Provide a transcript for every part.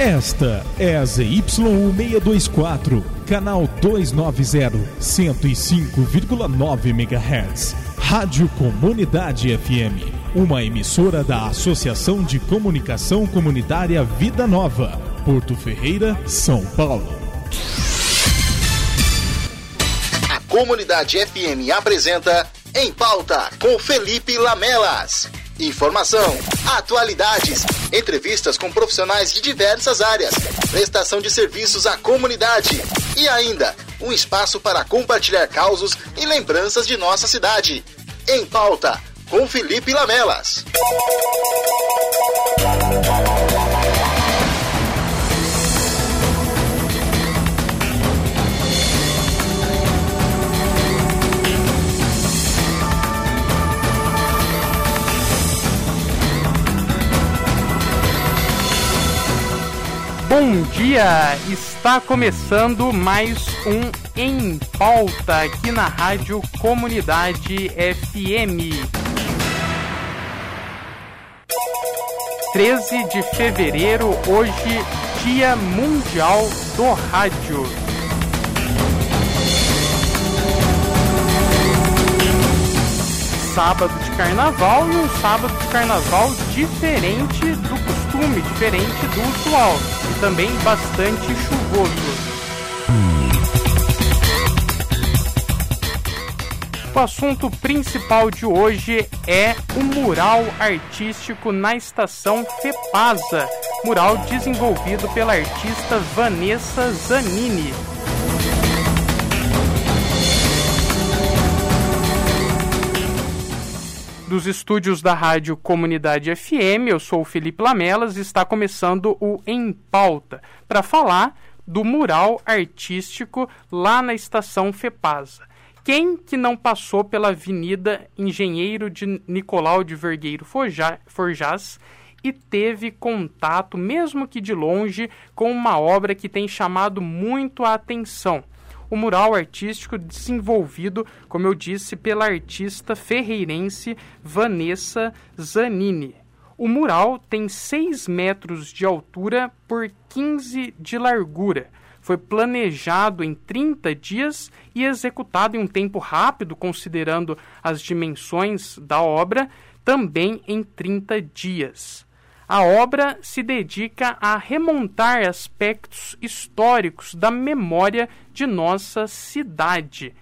Esta é a ZYU624, canal 290, 105,9 MHz. Rádio Comunidade FM, uma emissora da Associação de Comunicação Comunitária Vida Nova, Porto Ferreira, São Paulo. A Comunidade FM apresenta Em Pauta com Felipe Lamelas. Informação, atualidades, entrevistas com profissionais de diversas áreas, prestação de serviços à comunidade e ainda um espaço para compartilhar causos e lembranças de nossa cidade. Em pauta com Felipe Lamelas. Bom dia! Está começando mais um Em Pauta aqui na Rádio Comunidade FM. 13 de fevereiro, hoje, Dia Mundial do Rádio. Sábado de carnaval e um sábado de carnaval diferente do costume, diferente do usual também bastante chuvoso. O assunto principal de hoje é o mural artístico na estação Fepasa, mural desenvolvido pela artista Vanessa Zanini. Dos estúdios da Rádio Comunidade FM. Eu sou o Felipe Lamelas e está começando o Em Pauta para falar do mural artístico lá na estação Fepasa. Quem que não passou pela Avenida Engenheiro de Nicolau de Vergueiro Forjás e teve contato, mesmo que de longe, com uma obra que tem chamado muito a atenção? O mural artístico desenvolvido, como eu disse, pela artista ferreirense Vanessa Zanini. O mural tem 6 metros de altura por 15 de largura. Foi planejado em 30 dias e executado em um tempo rápido, considerando as dimensões da obra, também em 30 dias. A obra se dedica a remontar aspectos históricos da memória de nossa cidade.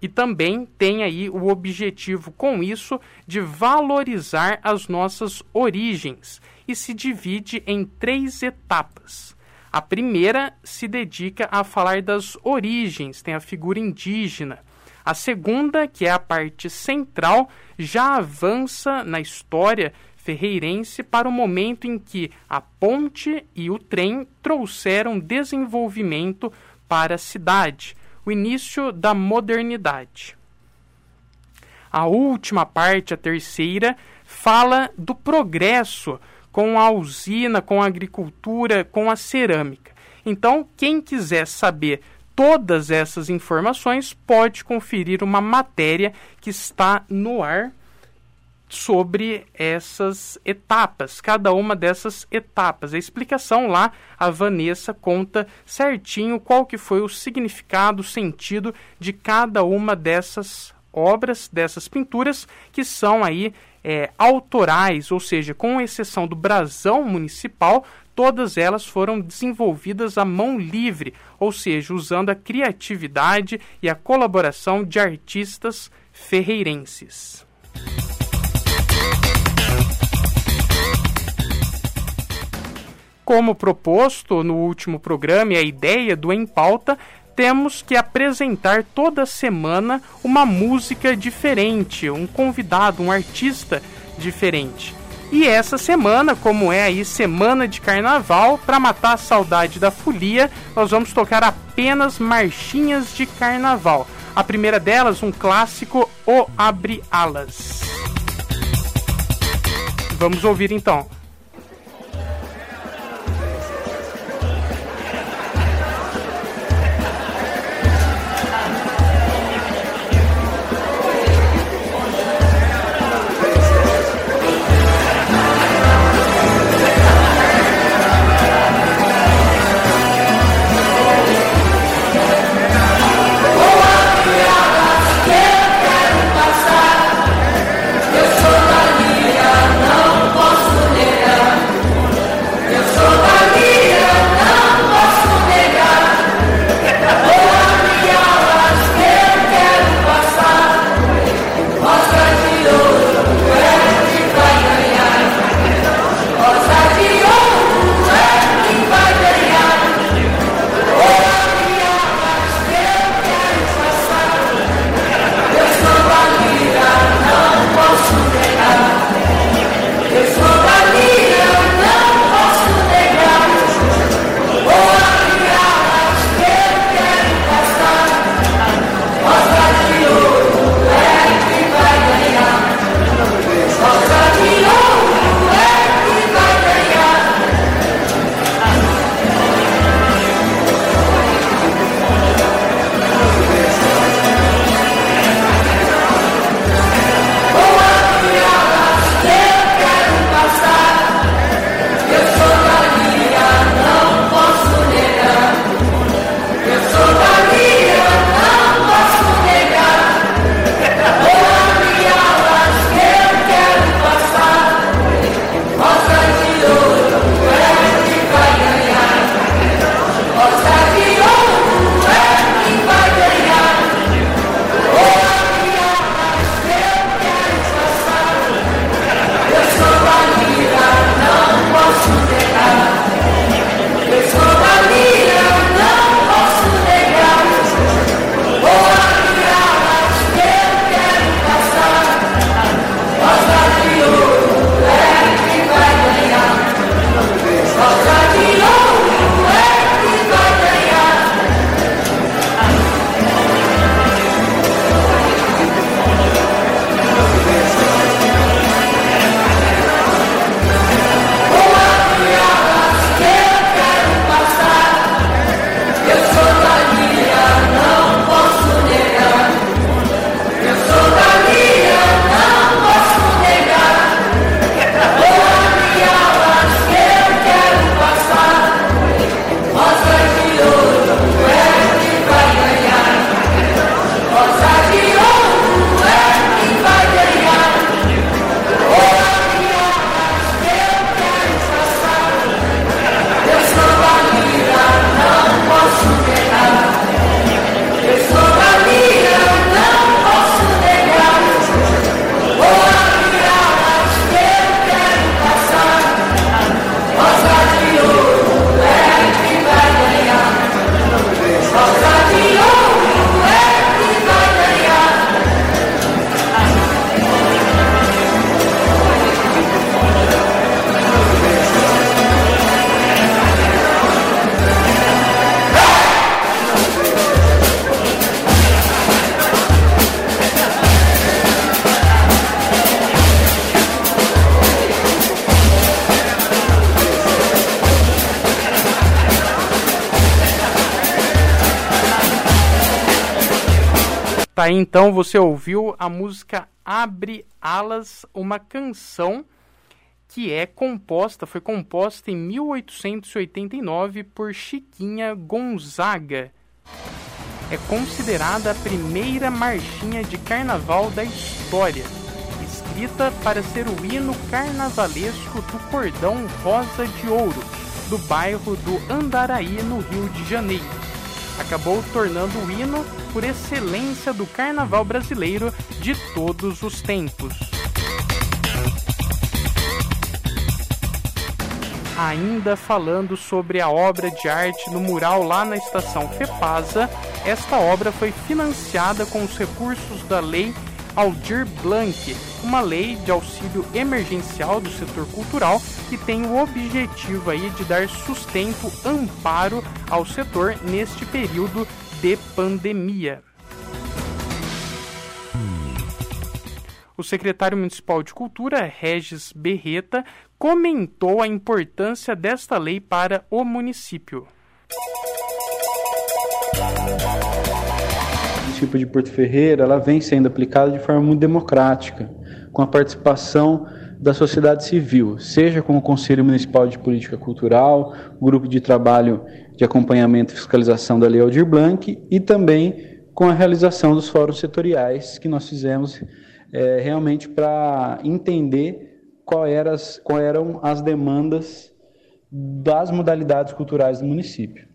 E também tem aí o objetivo com isso de valorizar as nossas origens e se divide em três etapas. A primeira se dedica a falar das origens, tem a figura indígena. A segunda, que é a parte central, já avança na história ferreirense para o momento em que a ponte e o trem trouxeram desenvolvimento para a cidade, o início da modernidade. A última parte, a terceira, fala do progresso com a usina, com a agricultura, com a cerâmica. Então, quem quiser saber todas essas informações pode conferir uma matéria que está no ar sobre essas etapas, cada uma dessas etapas. A explicação lá, a Vanessa conta certinho qual que foi o significado, o sentido de cada uma dessas obras, dessas pinturas, que são aí é, autorais, ou seja, com exceção do brasão municipal, todas elas foram desenvolvidas à mão livre, ou seja, usando a criatividade e a colaboração de artistas ferreirenses. Como proposto no último programa e a ideia do Em Pauta, temos que apresentar toda semana uma música diferente, um convidado, um artista diferente. E essa semana, como é aí semana de carnaval, para matar a saudade da folia, nós vamos tocar apenas marchinhas de carnaval. A primeira delas, um clássico, O Abre Alas. Vamos ouvir então. Tá aí então, você ouviu a música Abre Alas, uma canção que é composta, foi composta em 1889 por Chiquinha Gonzaga. É considerada a primeira marchinha de carnaval da história, escrita para ser o hino carnavalesco do Cordão Rosa de Ouro, do bairro do Andaraí, no Rio de Janeiro acabou tornando o hino por excelência do carnaval brasileiro de todos os tempos. Ainda falando sobre a obra de arte no mural lá na estação Fepasa, esta obra foi financiada com os recursos da Lei Aldir Blanc, uma lei de auxílio emergencial do setor cultural que tem o objetivo aí de dar sustento, amparo ao setor neste período de pandemia. O secretário municipal de Cultura, Regis Berreta, comentou a importância desta lei para o município município de Porto Ferreira, ela vem sendo aplicada de forma muito democrática, com a participação da sociedade civil, seja com o Conselho Municipal de Política Cultural, Grupo de Trabalho de Acompanhamento e Fiscalização da Lei Aldir Blanc e também com a realização dos fóruns setoriais que nós fizemos é, realmente para entender qual, era qual eram as demandas das modalidades culturais do município.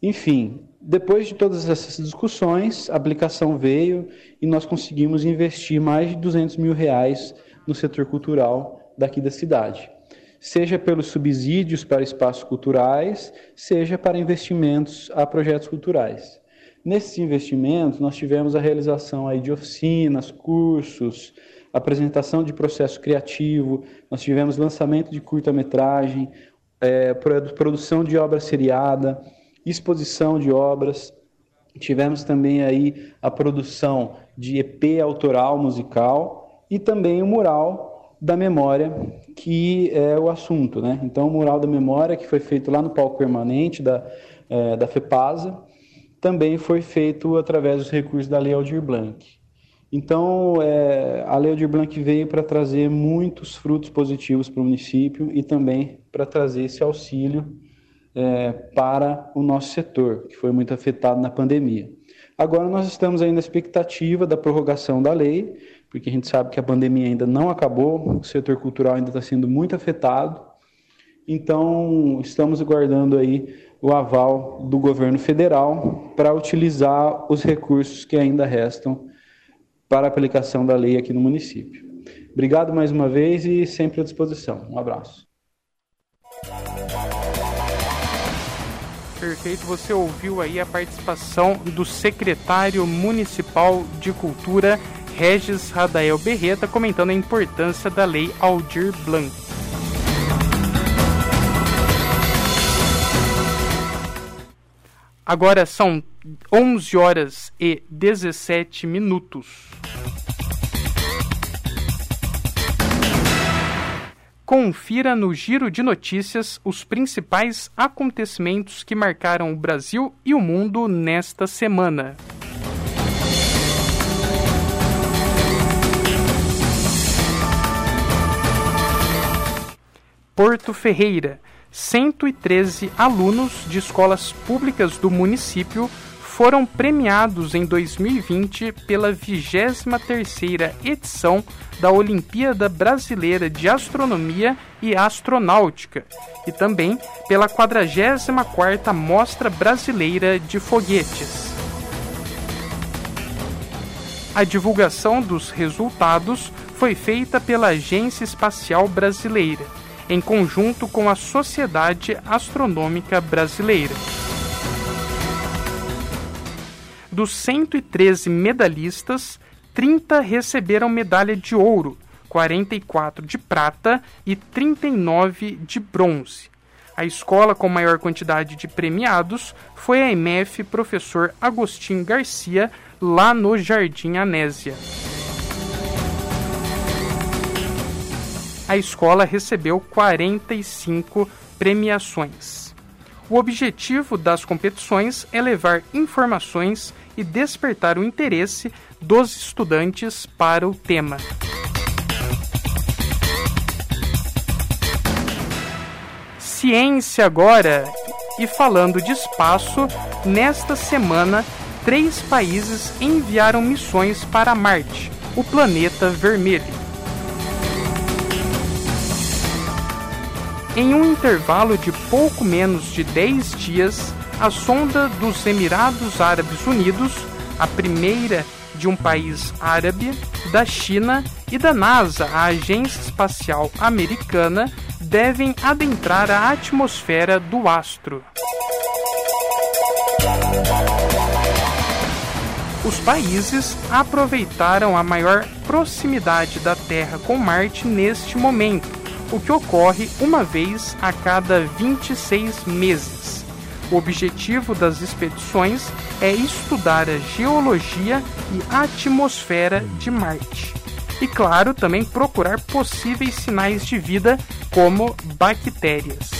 Enfim, depois de todas essas discussões, a aplicação veio e nós conseguimos investir mais de 200 mil reais no setor cultural daqui da cidade. Seja pelos subsídios para espaços culturais, seja para investimentos a projetos culturais. Nesses investimentos, nós tivemos a realização aí de oficinas, cursos, apresentação de processo criativo, nós tivemos lançamento de curta-metragem, é, produção de obra seriada, exposição de obras. Tivemos também aí a produção de EP autoral musical e também o mural da memória, que é o assunto, né? Então, o mural da memória, que foi feito lá no palco permanente da, é, da FEPASA, também foi feito através dos recursos da Lei Aldir Blanc. Então, é, a Lei Aldir Blanc veio para trazer muitos frutos positivos para o município e também para trazer esse auxílio é, para o nosso setor, que foi muito afetado na pandemia. Agora nós estamos aí na expectativa da prorrogação da lei, porque a gente sabe que a pandemia ainda não acabou, o setor cultural ainda está sendo muito afetado. Então, estamos aguardando aí o aval do governo federal para utilizar os recursos que ainda restam para a aplicação da lei aqui no município. Obrigado mais uma vez e sempre à disposição. Um abraço. Perfeito, você ouviu aí a participação do secretário municipal de cultura, Regis Radael Berreta, comentando a importância da lei Aldir Blanc. Agora são 11 horas e 17 minutos. Confira no Giro de Notícias os principais acontecimentos que marcaram o Brasil e o mundo nesta semana. Porto Ferreira. 113 alunos de escolas públicas do município foram premiados em 2020 pela 23ª edição da Olimpíada Brasileira de Astronomia e Astronáutica e também pela 44ª Mostra Brasileira de Foguetes. A divulgação dos resultados foi feita pela Agência Espacial Brasileira, em conjunto com a Sociedade Astronômica Brasileira. Dos 113 medalhistas, 30 receberam medalha de ouro, 44 de prata e 39 de bronze. A escola com maior quantidade de premiados foi a MF Professor Agostinho Garcia, lá no Jardim Anésia. A escola recebeu 45 premiações. O objetivo das competições é levar informações e despertar o interesse dos estudantes para o tema. Ciência agora. E falando de espaço, nesta semana, três países enviaram missões para Marte, o planeta vermelho. Em um intervalo de pouco menos de 10 dias, a sonda dos Emirados Árabes Unidos, a primeira de um país árabe, da China e da NASA, a Agência Espacial Americana, devem adentrar a atmosfera do astro. Os países aproveitaram a maior proximidade da Terra com Marte neste momento, o que ocorre uma vez a cada 26 meses. O objetivo das expedições é estudar a geologia e atmosfera de Marte e, claro, também procurar possíveis sinais de vida, como bactérias.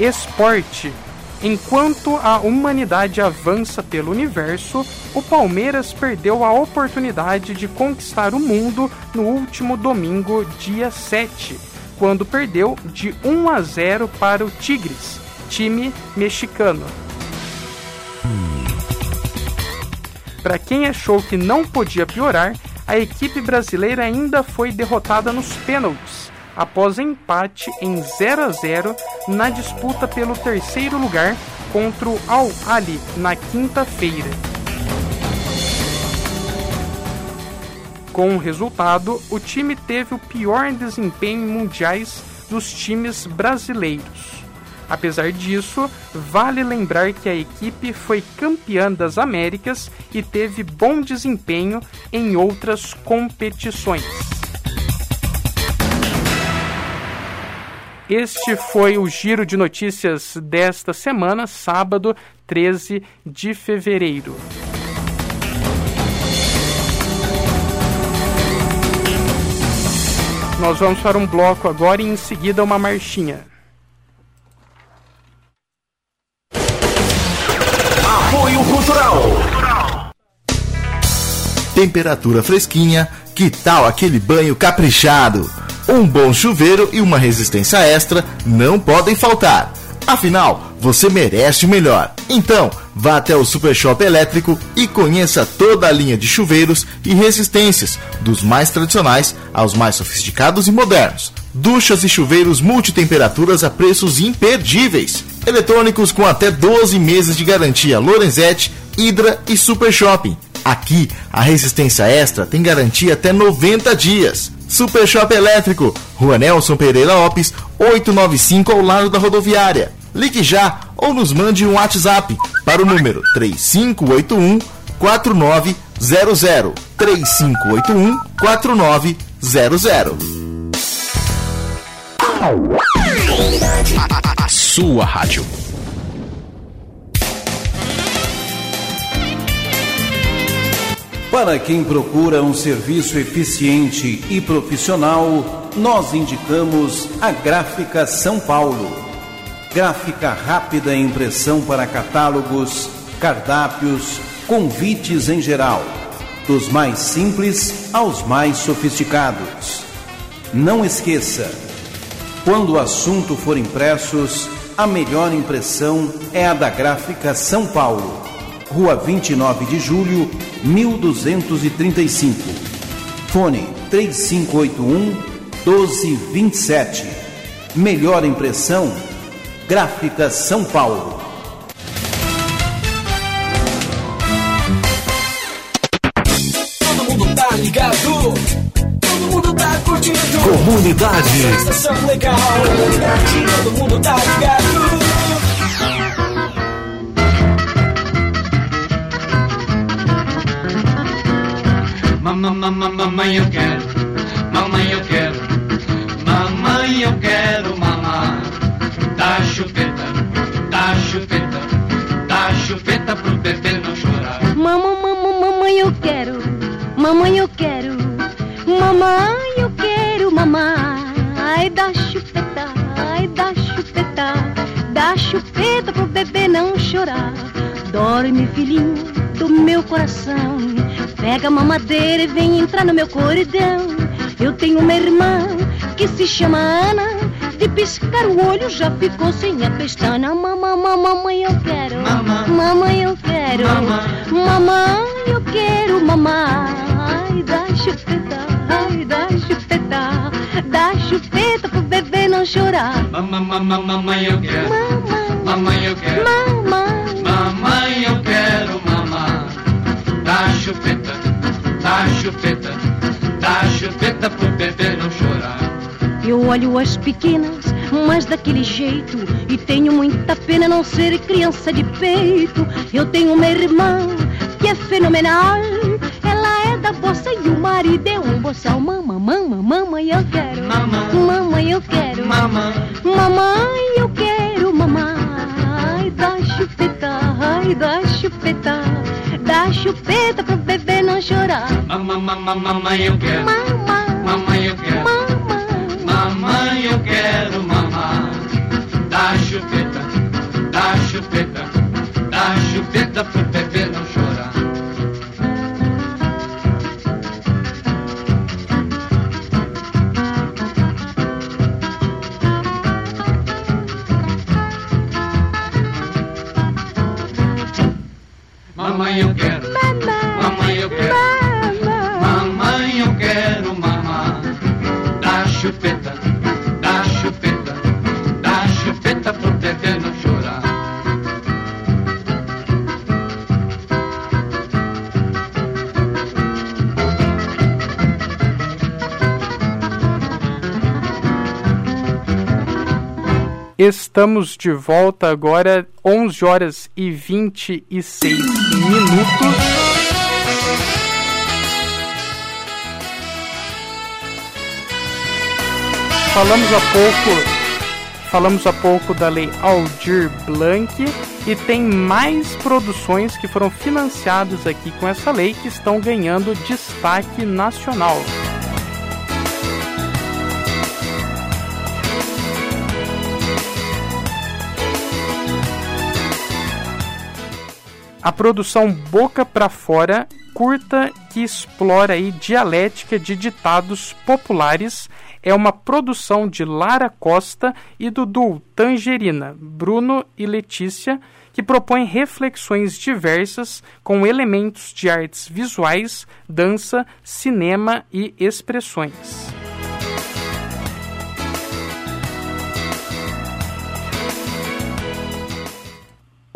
Esporte. Enquanto a humanidade avança pelo universo, o Palmeiras perdeu a oportunidade de conquistar o mundo no último domingo, dia 7, quando perdeu de 1 a 0 para o Tigres, time mexicano. Para quem achou que não podia piorar, a equipe brasileira ainda foi derrotada nos pênaltis, após empate em 0 a 0 na disputa pelo terceiro lugar contra o Al Ali na quinta-feira. Com o resultado, o time teve o pior desempenho em mundiais dos times brasileiros. Apesar disso, vale lembrar que a equipe foi campeã das Américas e teve bom desempenho em outras competições. Este foi o giro de notícias desta semana, sábado 13 de fevereiro. Nós vamos para um bloco agora e em seguida uma marchinha. Apoio Cultural. Temperatura fresquinha, que tal aquele banho caprichado? Um bom chuveiro e uma resistência extra não podem faltar. Afinal, você merece o melhor. Então, vá até o Super Shop Elétrico e conheça toda a linha de chuveiros e resistências, dos mais tradicionais aos mais sofisticados e modernos. Duchas e chuveiros multitemperaturas a preços imperdíveis. Eletrônicos com até 12 meses de garantia Lorenzetti, Hydra e Super Shopping. Aqui, a resistência extra tem garantia até 90 dias. Super Shop Elétrico, Rua Nelson Pereira Lopes, 895 ao lado da rodoviária. Ligue já ou nos mande um WhatsApp para o número 3581 4900 3581 4900. A sua rádio. Para quem procura um serviço eficiente e profissional, nós indicamos a Gráfica São Paulo. Gráfica rápida e impressão para catálogos, cardápios, convites em geral, dos mais simples aos mais sofisticados. Não esqueça, quando o assunto for impressos, a melhor impressão é a da Gráfica São Paulo. Rua 29 de Julho, 1235. Fone 3581 1227. Melhor impressão, Gráfica São Paulo. Todo mundo tá ligado. Todo mundo tá curtindo. Comunidade. Sensação legal. Comunidade. Todo mundo tá ligado. Mamãe, eu quero, mamãe, eu quero, mamãe, eu quero mamar. Dá chupeta, dá chupeta, dá chupeta pro bebê não chorar. Mamãe, mamãe, mamãe, eu quero, mamãe, eu quero, mamãe, eu quero mamar. Ai, dá chupeta, ai, dá chupeta, dá chupeta pro bebê não chorar. Dorme, filhinho do meu coração. Pega a mamadeira e vem entrar no meu corridão. Eu tenho uma irmã que se chama Ana. De piscar o olho já ficou sem a pestana. Mamãe, mamãe, eu quero. Mamãe, eu quero. Mamãe, eu quero mamar. Ai, dá chupeta, ai, dá chupeta. Dá chupeta pro bebê não chorar. Mamãe, mamãe, eu quero. Mamãe, Mamãe, eu quero. mamãe. Mamãe, eu quero mamar. Dá chupeta, dá chupeta, dá chupeta pro bebê não chorar. Eu olho as pequenas, mas daquele jeito. E tenho muita pena não ser criança de peito. Eu tenho uma irmã que é fenomenal. Ela é da bossa e o marido é um boçal. Mamãe, mamãe, mamãe, eu quero. Mamãe. Mamãe, eu quero. Mamãe, Mamãe, eu quero mamar. Ai, dá chupeta, ai, dá chupeta. Dá chupeta pro bebê Estamos de volta agora, 11 horas e 26 minutos. Falamos há pouco falamos há pouco da lei Aldir Blanc e tem mais produções que foram financiadas aqui com essa lei que estão ganhando destaque nacional. A produção Boca para Fora, curta que explora aí dialética de ditados populares, é uma produção de Lara Costa e do Tangerina, Bruno e Letícia, que propõe reflexões diversas com elementos de artes visuais, dança, cinema e expressões.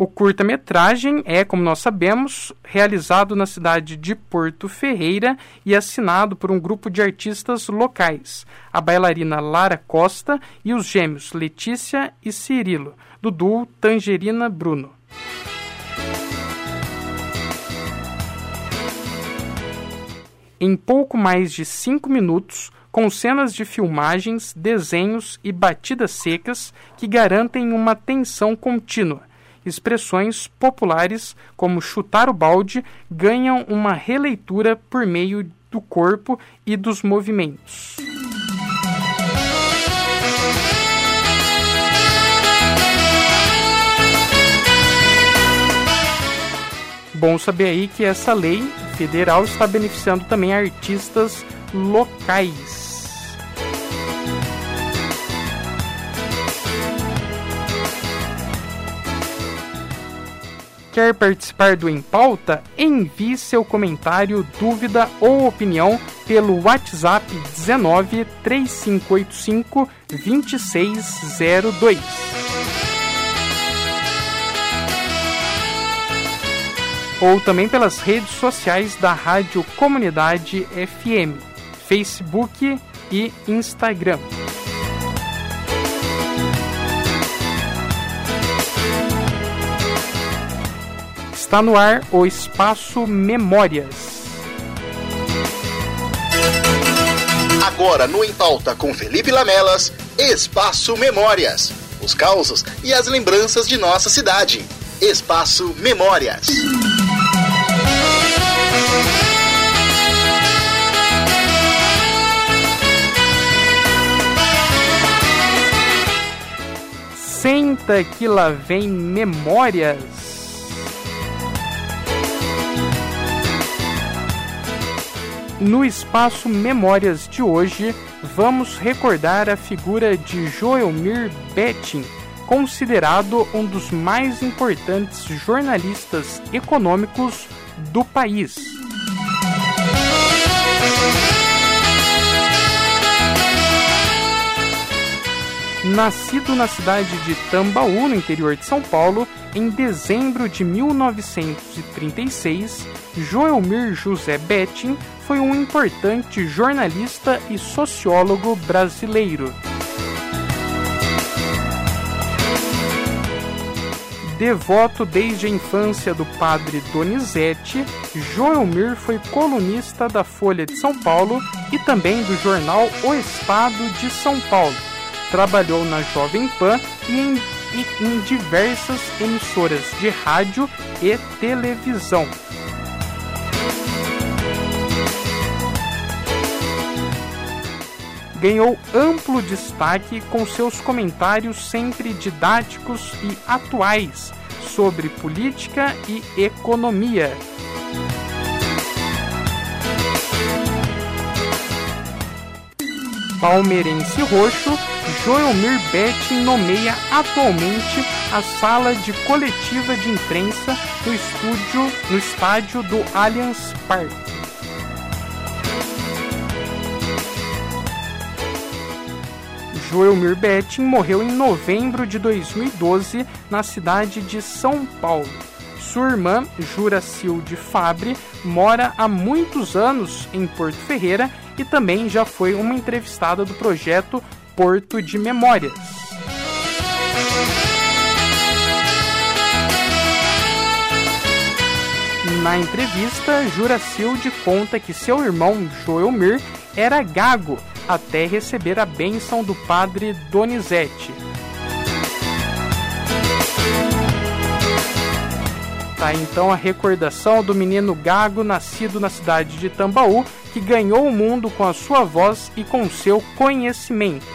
O curta-metragem é, como nós sabemos, realizado na cidade de Porto Ferreira e assinado por um grupo de artistas locais, a bailarina Lara Costa e os gêmeos Letícia e Cirilo, do duo Tangerina Bruno. Em pouco mais de cinco minutos, com cenas de filmagens, desenhos e batidas secas que garantem uma tensão contínua expressões populares como chutar o balde ganham uma releitura por meio do corpo e dos movimentos. Bom saber aí que essa lei federal está beneficiando também artistas locais. Quer participar do Em Pauta? Envie seu comentário, dúvida ou opinião pelo WhatsApp 19 3585 2602. Ou também pelas redes sociais da Rádio Comunidade FM, Facebook e Instagram. Está no ar o Espaço Memórias. Agora no Em Pauta com Felipe Lamelas, Espaço Memórias. Os causos e as lembranças de nossa cidade. Espaço Memórias. conta que lá vem memórias. No espaço Memórias de hoje, vamos recordar a figura de Joelmir Betting, considerado um dos mais importantes jornalistas econômicos do país. Nascido na cidade de Tambaú, no interior de São Paulo, em dezembro de 1936, Joelmir José Betting foi um importante jornalista e sociólogo brasileiro. Devoto desde a infância do padre Donizete, Joelmir foi colunista da Folha de São Paulo e também do jornal O Estado de São Paulo. Trabalhou na Jovem Pan e em, e em diversas emissoras de rádio e televisão. Ganhou amplo destaque com seus comentários sempre didáticos e atuais sobre política e economia. Palmeirense roxo, Joelmir Betting nomeia atualmente a sala de coletiva de imprensa no estúdio no estádio do Allianz Parque. Joelmir Betting morreu em novembro de 2012 na cidade de São Paulo. Sua irmã, Juracilde Fabre, mora há muitos anos em Porto Ferreira e também já foi uma entrevistada do projeto Porto de Memórias. Na entrevista, Juracilde conta que seu irmão Joelmir era gago até receber a bênção do padre Donizete. Tá então a recordação do menino Gago nascido na cidade de Tambaú, que ganhou o mundo com a sua voz e com seu conhecimento.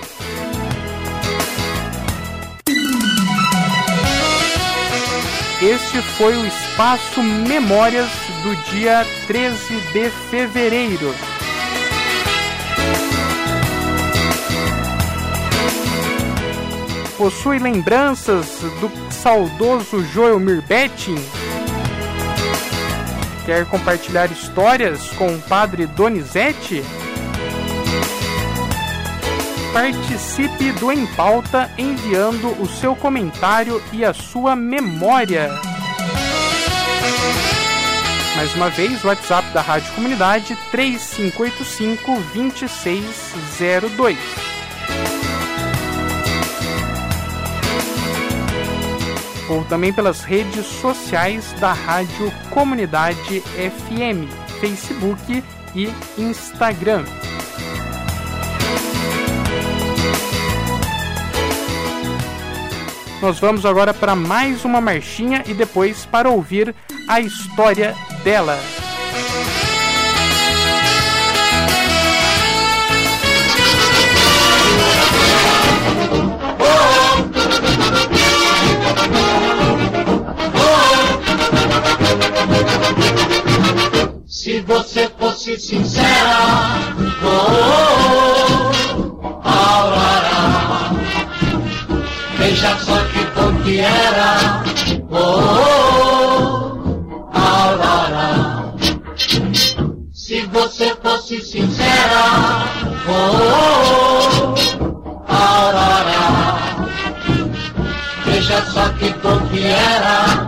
Este foi o Espaço Memórias do dia 13 de fevereiro. Possui lembranças do saudoso Joelmir Betting? Quer compartilhar histórias com o padre Donizete? Participe do Em Pauta enviando o seu comentário e a sua memória. Mais uma vez, o WhatsApp da Rádio Comunidade 3585 2602. Ou também pelas redes sociais da Rádio Comunidade FM, Facebook e Instagram. Nós vamos agora para mais uma marchinha e depois para ouvir a história dela. Você fosse sincera, oh, oh, Aurora, veja só que bom que era, oh, oh, Aurora. Se você fosse sincera, oh, oh, Aurora, veja só que bom que era,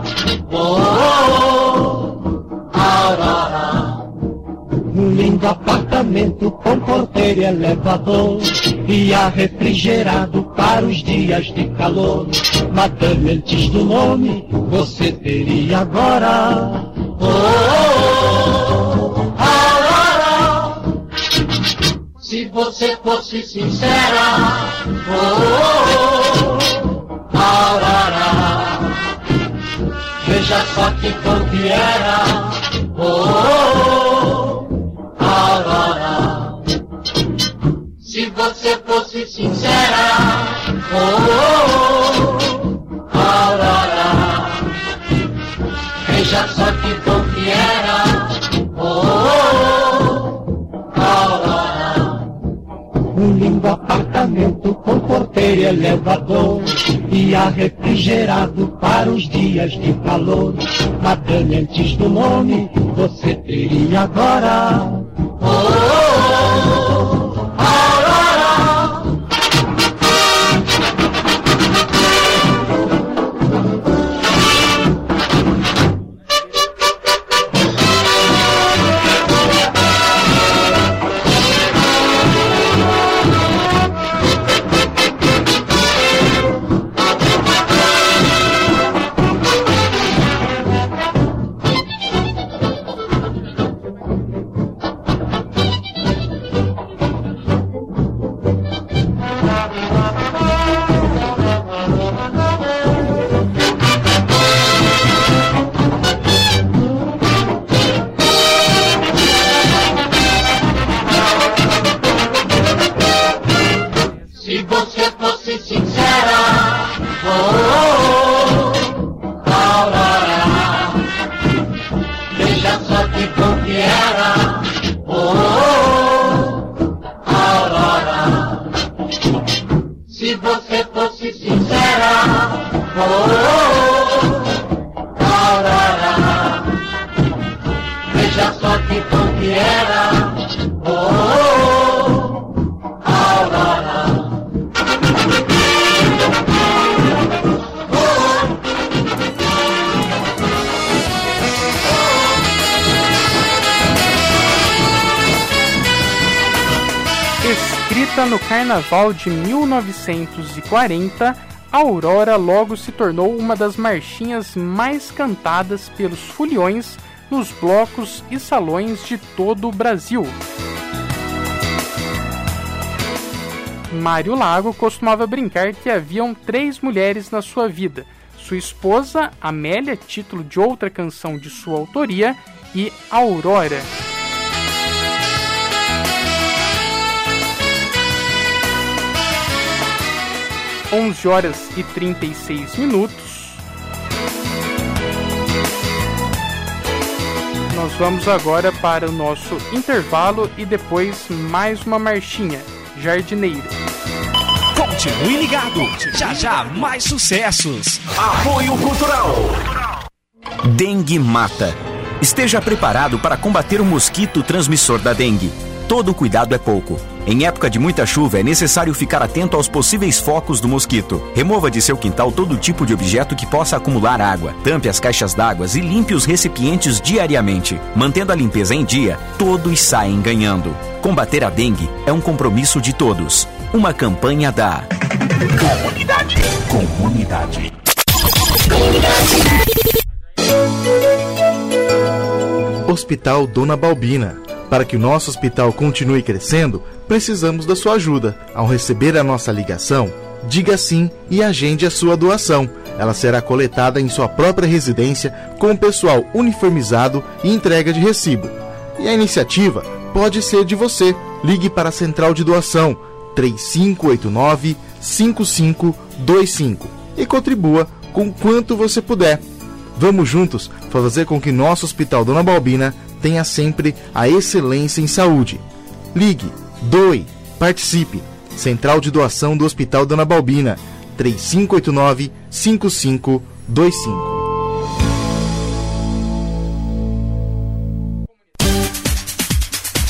com porteiro e elevador e ar refrigerado para os dias de calor. Madame, antes do nome, você teria agora. Oh, oh, oh, Aurora, se você fosse sincera. Oh, oh, Aurora, veja só que bom que era. Com porteiro e elevador e ar refrigerado para os dias de calor. Madame, antes do nome, você teria agora. De 1940, Aurora logo se tornou uma das marchinhas mais cantadas pelos foliões nos blocos e salões de todo o Brasil. Mário Lago costumava brincar que haviam três mulheres na sua vida: sua esposa, Amélia, título de outra canção de sua autoria, e Aurora. 11 horas e 36 minutos. Nós vamos agora para o nosso intervalo e depois mais uma marchinha. Jardineiro. Continue ligado. Já já mais sucessos. Apoio Cultural. Dengue mata. Esteja preparado para combater o mosquito transmissor da dengue. Todo cuidado é pouco. Em época de muita chuva, é necessário ficar atento aos possíveis focos do mosquito. Remova de seu quintal todo tipo de objeto que possa acumular água. Tampe as caixas d'água e limpe os recipientes diariamente. Mantendo a limpeza em dia, todos saem ganhando. Combater a dengue é um compromisso de todos. Uma campanha da Comunidade. Comunidade. Comunidade. Hospital Dona Balbina para que o nosso hospital continue crescendo, precisamos da sua ajuda. Ao receber a nossa ligação, diga sim e agende a sua doação. Ela será coletada em sua própria residência com o pessoal uniformizado e entrega de recibo. E a iniciativa pode ser de você. Ligue para a Central de Doação 3589 5525 e contribua com quanto você puder. Vamos juntos fazer com que nosso Hospital Dona Balbina tenha sempre a excelência em saúde. Ligue, doe, participe. Central de Doação do Hospital Dona Balbina, 3589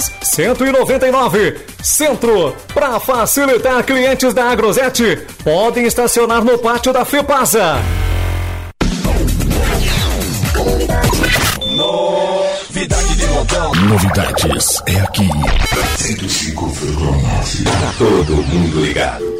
Forjas 199. Centro. Para facilitar clientes da Agrosete, podem estacionar no pátio da Fepasa. Novidade de montão. Novidades é aqui. 105,9. Tá todo mundo ligado.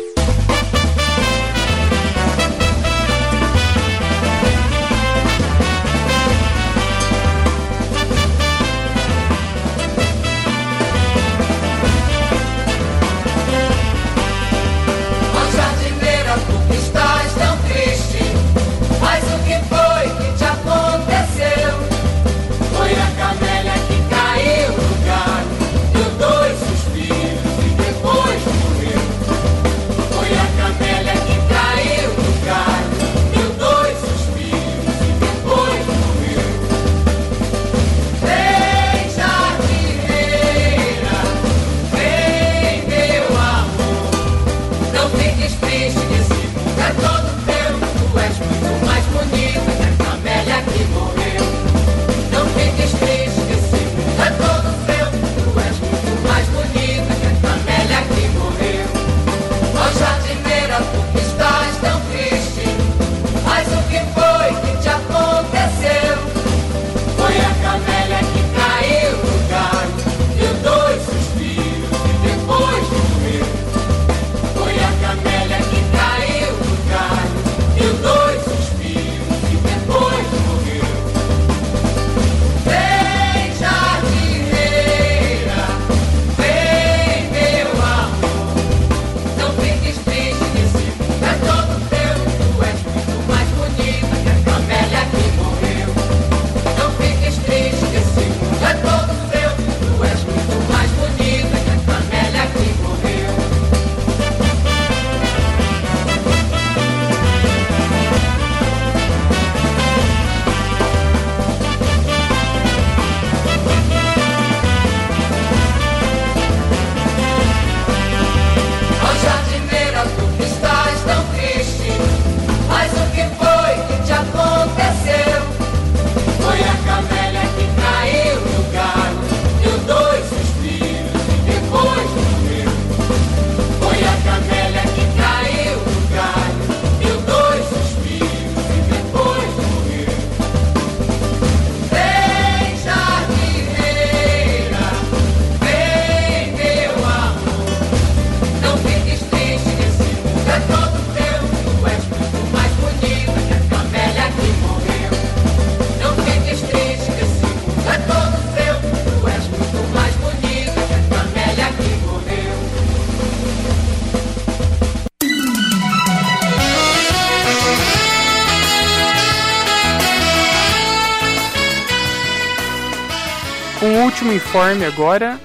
Informe agora.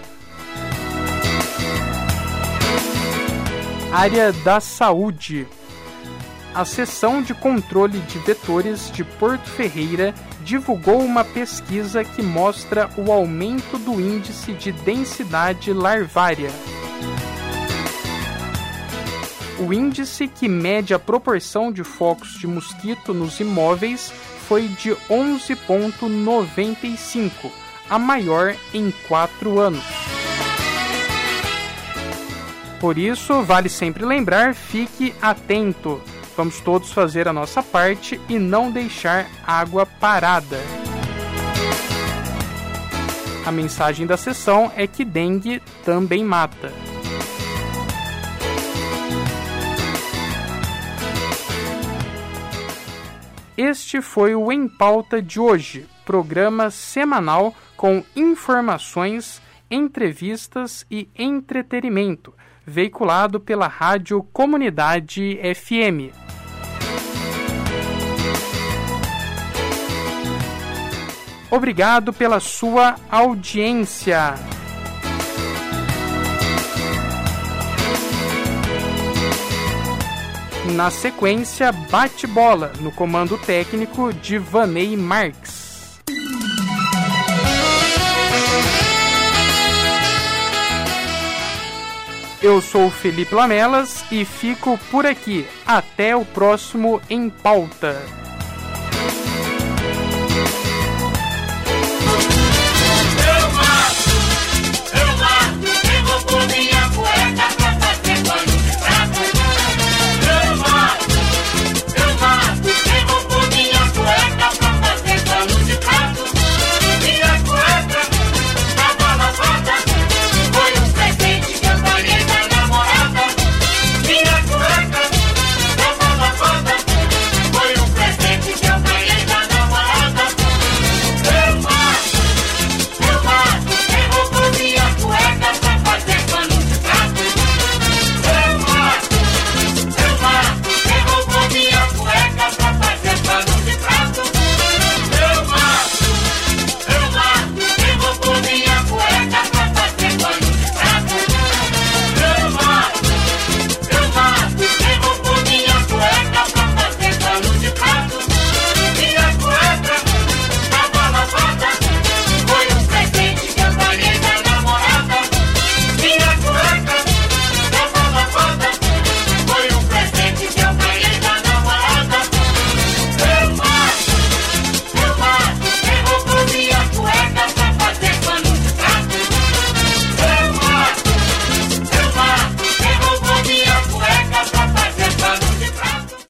Área da saúde. A seção de controle de vetores de Porto Ferreira divulgou uma pesquisa que mostra o aumento do índice de densidade larvária. O índice que mede a proporção de focos de mosquito nos imóveis foi de 11,95, a maior em quatro anos. Por isso, vale sempre lembrar: fique atento. Vamos todos fazer a nossa parte e não deixar água parada. A mensagem da sessão é que dengue também mata. Este foi o Em Pauta de hoje, programa semanal com informações, entrevistas e entretenimento, veiculado pela Rádio Comunidade FM. Obrigado pela sua audiência. Na sequência, bate-bola no comando técnico de Vanei Marx. Eu sou Felipe Lamelas e fico por aqui. Até o próximo Em Pauta.